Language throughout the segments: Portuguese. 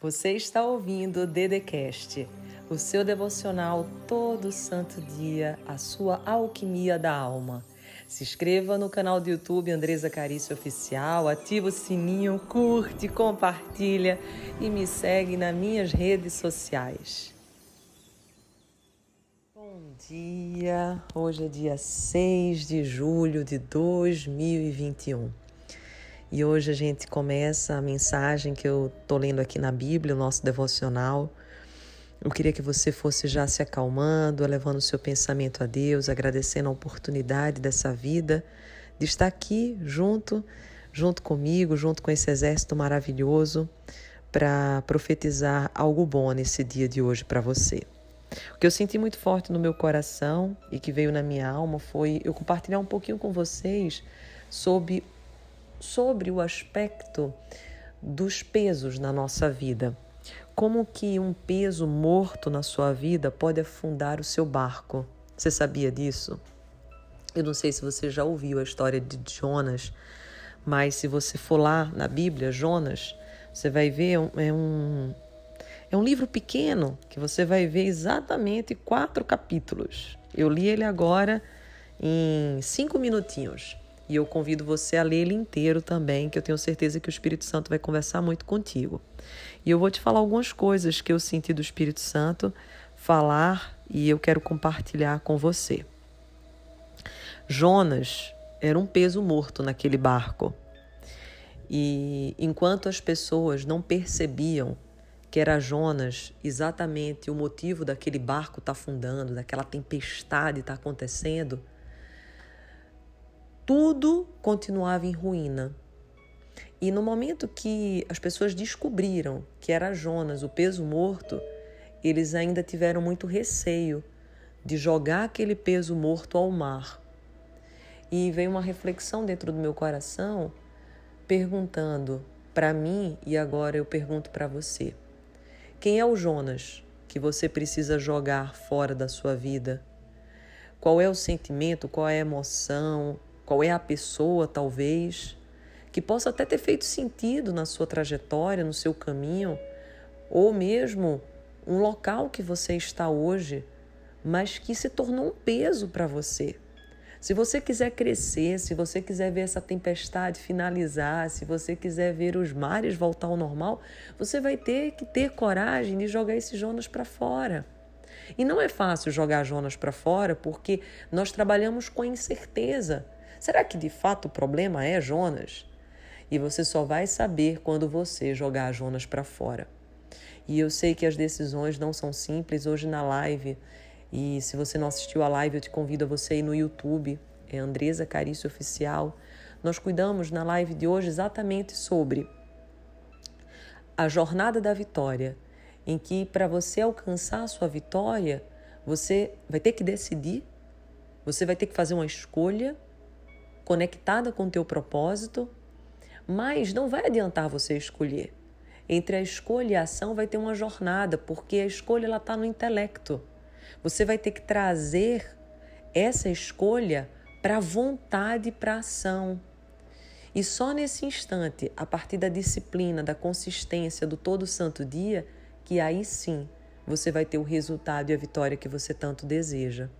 Você está ouvindo o Dedecast, o seu devocional todo santo dia, a sua alquimia da alma. Se inscreva no canal do YouTube Andresa Carício Oficial, ativa o sininho, curte, compartilha e me segue nas minhas redes sociais. Bom dia! Hoje é dia 6 de julho de 2021. E hoje a gente começa a mensagem que eu tô lendo aqui na Bíblia, o nosso devocional. Eu queria que você fosse já se acalmando, elevando o seu pensamento a Deus, agradecendo a oportunidade dessa vida de estar aqui junto, junto comigo, junto com esse exército maravilhoso para profetizar algo bom nesse dia de hoje para você. O que eu senti muito forte no meu coração e que veio na minha alma foi eu compartilhar um pouquinho com vocês sobre sobre o aspecto dos pesos na nossa vida. Como que um peso morto na sua vida pode afundar o seu barco? Você sabia disso? Eu não sei se você já ouviu a história de Jonas, mas se você for lá na Bíblia, Jonas, você vai ver é um é um livro pequeno que você vai ver exatamente quatro capítulos. Eu li ele agora em cinco minutinhos. E eu convido você a ler ele inteiro também, que eu tenho certeza que o Espírito Santo vai conversar muito contigo. E eu vou te falar algumas coisas que eu senti do Espírito Santo falar e eu quero compartilhar com você. Jonas era um peso morto naquele barco. E enquanto as pessoas não percebiam que era Jonas exatamente o motivo daquele barco estar tá afundando, daquela tempestade estar tá acontecendo, tudo continuava em ruína. E no momento que as pessoas descobriram que era Jonas, o peso morto, eles ainda tiveram muito receio de jogar aquele peso morto ao mar. E veio uma reflexão dentro do meu coração perguntando para mim e agora eu pergunto para você: quem é o Jonas que você precisa jogar fora da sua vida? Qual é o sentimento, qual é a emoção, qual é a pessoa, talvez, que possa até ter feito sentido na sua trajetória, no seu caminho, ou mesmo um local que você está hoje, mas que se tornou um peso para você. Se você quiser crescer, se você quiser ver essa tempestade finalizar, se você quiser ver os mares voltar ao normal, você vai ter que ter coragem de jogar esse Jonas para fora. E não é fácil jogar Jonas para fora porque nós trabalhamos com a incerteza. Será que de fato o problema é Jonas? E você só vai saber quando você jogar Jonas para fora. E eu sei que as decisões não são simples hoje na live. E se você não assistiu a live, eu te convido a você ir no YouTube, é Andresa Carício Oficial. Nós cuidamos na live de hoje exatamente sobre a jornada da vitória, em que para você alcançar a sua vitória, você vai ter que decidir, você vai ter que fazer uma escolha conectada com o teu propósito, mas não vai adiantar você escolher. Entre a escolha e a ação vai ter uma jornada, porque a escolha está no intelecto. Você vai ter que trazer essa escolha para a vontade, para a ação. E só nesse instante, a partir da disciplina, da consistência do todo santo dia, que aí sim você vai ter o resultado e a vitória que você tanto deseja.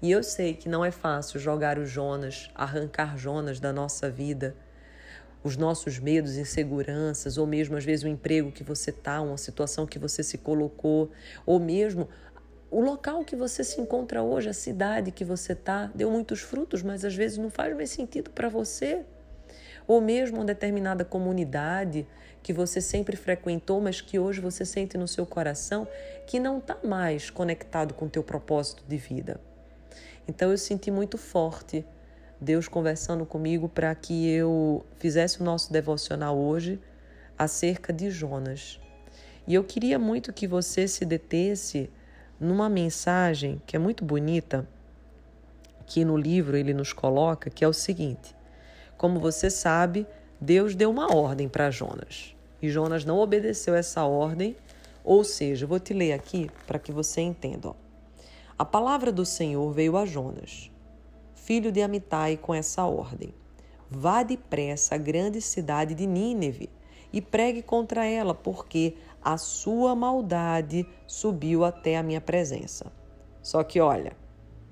E eu sei que não é fácil jogar o Jonas, arrancar Jonas da nossa vida, os nossos medos, inseguranças, ou mesmo às vezes o emprego que você está, uma situação que você se colocou, ou mesmo o local que você se encontra hoje, a cidade que você está, deu muitos frutos, mas às vezes não faz mais sentido para você. Ou mesmo uma determinada comunidade que você sempre frequentou, mas que hoje você sente no seu coração que não está mais conectado com o teu propósito de vida. Então eu senti muito forte Deus conversando comigo para que eu fizesse o nosso devocional hoje acerca de Jonas. E eu queria muito que você se detesse numa mensagem que é muito bonita, que no livro ele nos coloca, que é o seguinte: Como você sabe, Deus deu uma ordem para Jonas. E Jonas não obedeceu essa ordem, ou seja, vou te ler aqui para que você entenda. Ó. A palavra do Senhor veio a Jonas, filho de Amitai, com essa ordem: Vá depressa à grande cidade de Nínive e pregue contra ela, porque a sua maldade subiu até a minha presença. Só que olha,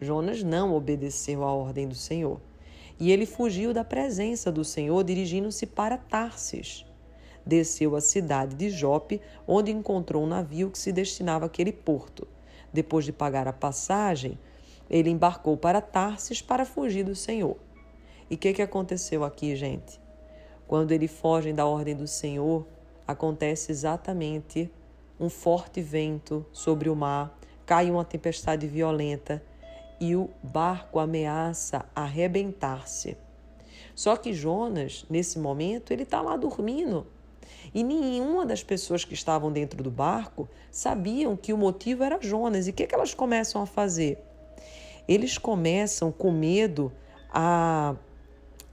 Jonas não obedeceu à ordem do Senhor. E ele fugiu da presença do Senhor, dirigindo-se para Tarsis. Desceu à cidade de Jope, onde encontrou um navio que se destinava àquele porto. Depois de pagar a passagem, ele embarcou para Tarsis para fugir do Senhor. E o que, que aconteceu aqui, gente? Quando eles fogem da ordem do Senhor, acontece exatamente um forte vento sobre o mar, cai uma tempestade violenta e o barco ameaça arrebentar-se. Só que Jonas, nesse momento, ele está lá dormindo. E nenhuma das pessoas que estavam dentro do barco sabiam que o motivo era Jonas. E o que, que elas começam a fazer? Eles começam com medo a,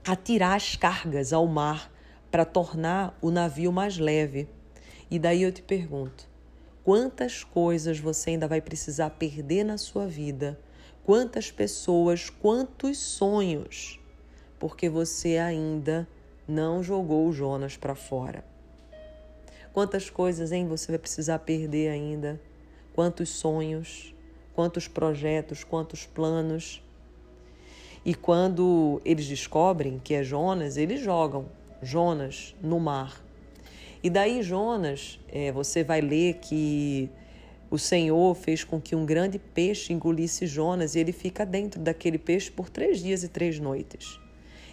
a tirar as cargas ao mar para tornar o navio mais leve. E daí eu te pergunto: quantas coisas você ainda vai precisar perder na sua vida quantas pessoas, quantos sonhos, porque você ainda não jogou Jonas para fora. Quantas coisas, hein, você vai precisar perder ainda? Quantos sonhos, quantos projetos, quantos planos. E quando eles descobrem que é Jonas, eles jogam Jonas no mar. E daí Jonas, é, você vai ler que o Senhor fez com que um grande peixe engolisse Jonas e ele fica dentro daquele peixe por três dias e três noites.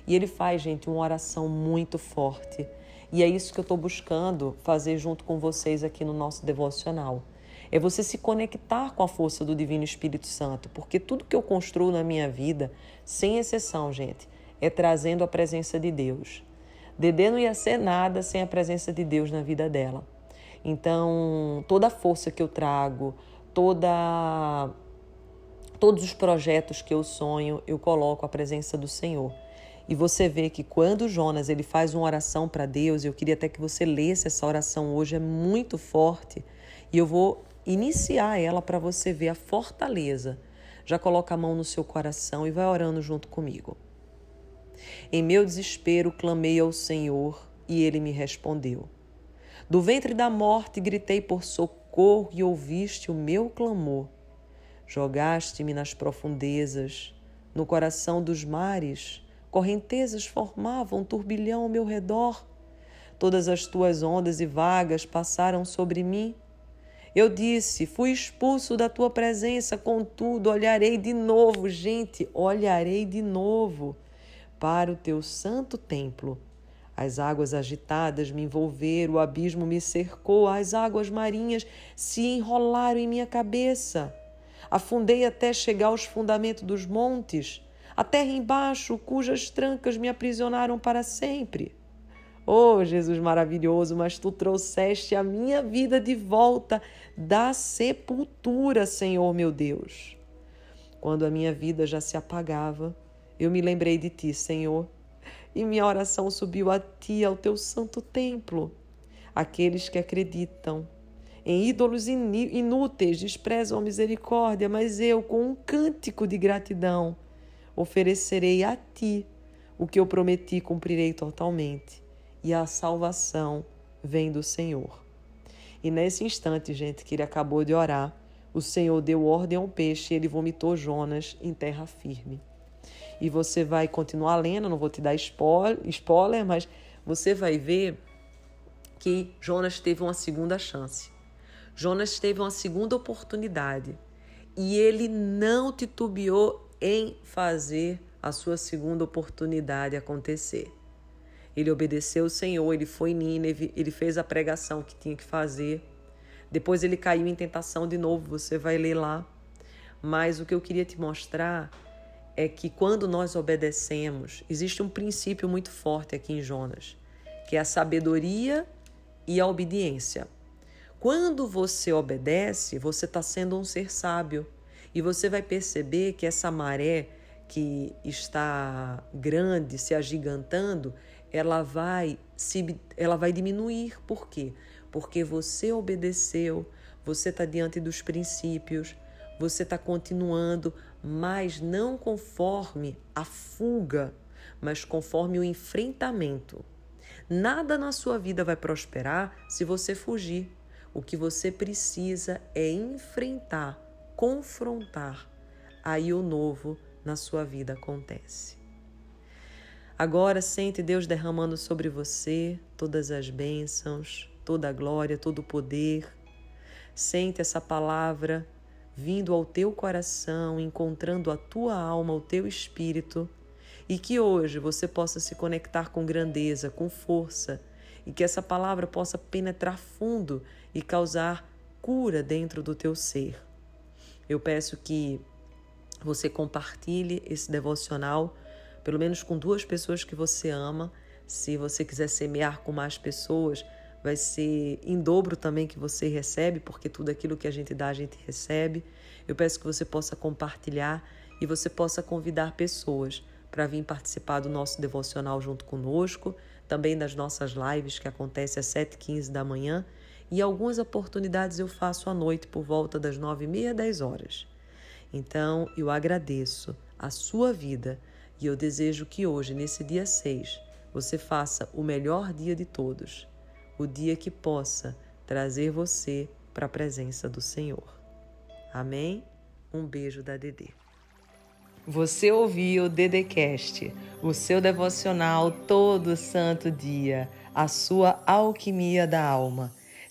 E ele faz, gente, uma oração muito forte. E é isso que eu estou buscando fazer junto com vocês aqui no nosso devocional. É você se conectar com a força do Divino Espírito Santo, porque tudo que eu construo na minha vida, sem exceção, gente, é trazendo a presença de Deus. Dedê não ia ser nada sem a presença de Deus na vida dela. Então, toda a força que eu trago, toda todos os projetos que eu sonho, eu coloco a presença do Senhor. E você vê que quando Jonas ele faz uma oração para Deus, eu queria até que você lesse essa oração hoje, é muito forte, e eu vou iniciar ela para você ver a fortaleza. Já coloca a mão no seu coração e vai orando junto comigo. Em meu desespero clamei ao Senhor e ele me respondeu. Do ventre da morte gritei por socorro e ouviste o meu clamor. Jogaste-me nas profundezas, no coração dos mares, correntezas formavam um turbilhão ao meu redor. Todas as tuas ondas e vagas passaram sobre mim. Eu disse: Fui expulso da tua presença, contudo, olharei de novo, gente, olharei de novo para o teu santo templo as águas agitadas me envolveram, o abismo me cercou, as águas marinhas se enrolaram em minha cabeça. Afundei até chegar aos fundamentos dos montes, a terra embaixo, cujas trancas me aprisionaram para sempre. Oh, Jesus maravilhoso, mas tu trouxeste a minha vida de volta da sepultura, Senhor meu Deus. Quando a minha vida já se apagava, eu me lembrei de ti, Senhor e minha oração subiu a ti, ao teu santo templo. Aqueles que acreditam em ídolos inúteis desprezam a misericórdia, mas eu, com um cântico de gratidão, oferecerei a ti o que eu prometi, cumprirei totalmente. E a salvação vem do Senhor. E nesse instante, gente, que ele acabou de orar, o Senhor deu ordem ao peixe e ele vomitou Jonas em terra firme e você vai continuar lendo, não vou te dar spoiler, mas você vai ver que Jonas teve uma segunda chance. Jonas teve uma segunda oportunidade e ele não titubeou em fazer a sua segunda oportunidade acontecer. Ele obedeceu o Senhor, ele foi em Nínive, ele fez a pregação que tinha que fazer. Depois ele caiu em tentação de novo, você vai ler lá. Mas o que eu queria te mostrar é que quando nós obedecemos, existe um princípio muito forte aqui em Jonas, que é a sabedoria e a obediência. Quando você obedece, você está sendo um ser sábio e você vai perceber que essa maré que está grande, se agigantando, ela vai se, ela vai diminuir. Por quê? Porque você obedeceu, você está diante dos princípios, você está continuando, mas não conforme a fuga, mas conforme o enfrentamento. Nada na sua vida vai prosperar se você fugir. O que você precisa é enfrentar, confrontar. Aí o novo na sua vida acontece. Agora sente Deus derramando sobre você todas as bênçãos, toda a glória, todo o poder. Sente essa palavra vindo ao teu coração, encontrando a tua alma, o teu espírito, e que hoje você possa se conectar com grandeza, com força, e que essa palavra possa penetrar fundo e causar cura dentro do teu ser. Eu peço que você compartilhe esse devocional pelo menos com duas pessoas que você ama. Se você quiser semear com mais pessoas, vai ser em dobro também que você recebe, porque tudo aquilo que a gente dá, a gente recebe. Eu peço que você possa compartilhar e você possa convidar pessoas para vir participar do nosso devocional junto conosco, também das nossas lives que acontecem às 7h15 da manhã e algumas oportunidades eu faço à noite por volta das 9h30, 10 horas. Então, eu agradeço a sua vida e eu desejo que hoje, nesse dia 6, você faça o melhor dia de todos, o dia que possa trazer você para a presença do Senhor. Amém? Um beijo da Dedê. Você ouviu o Dedecast, o seu devocional todo santo dia, a sua alquimia da alma.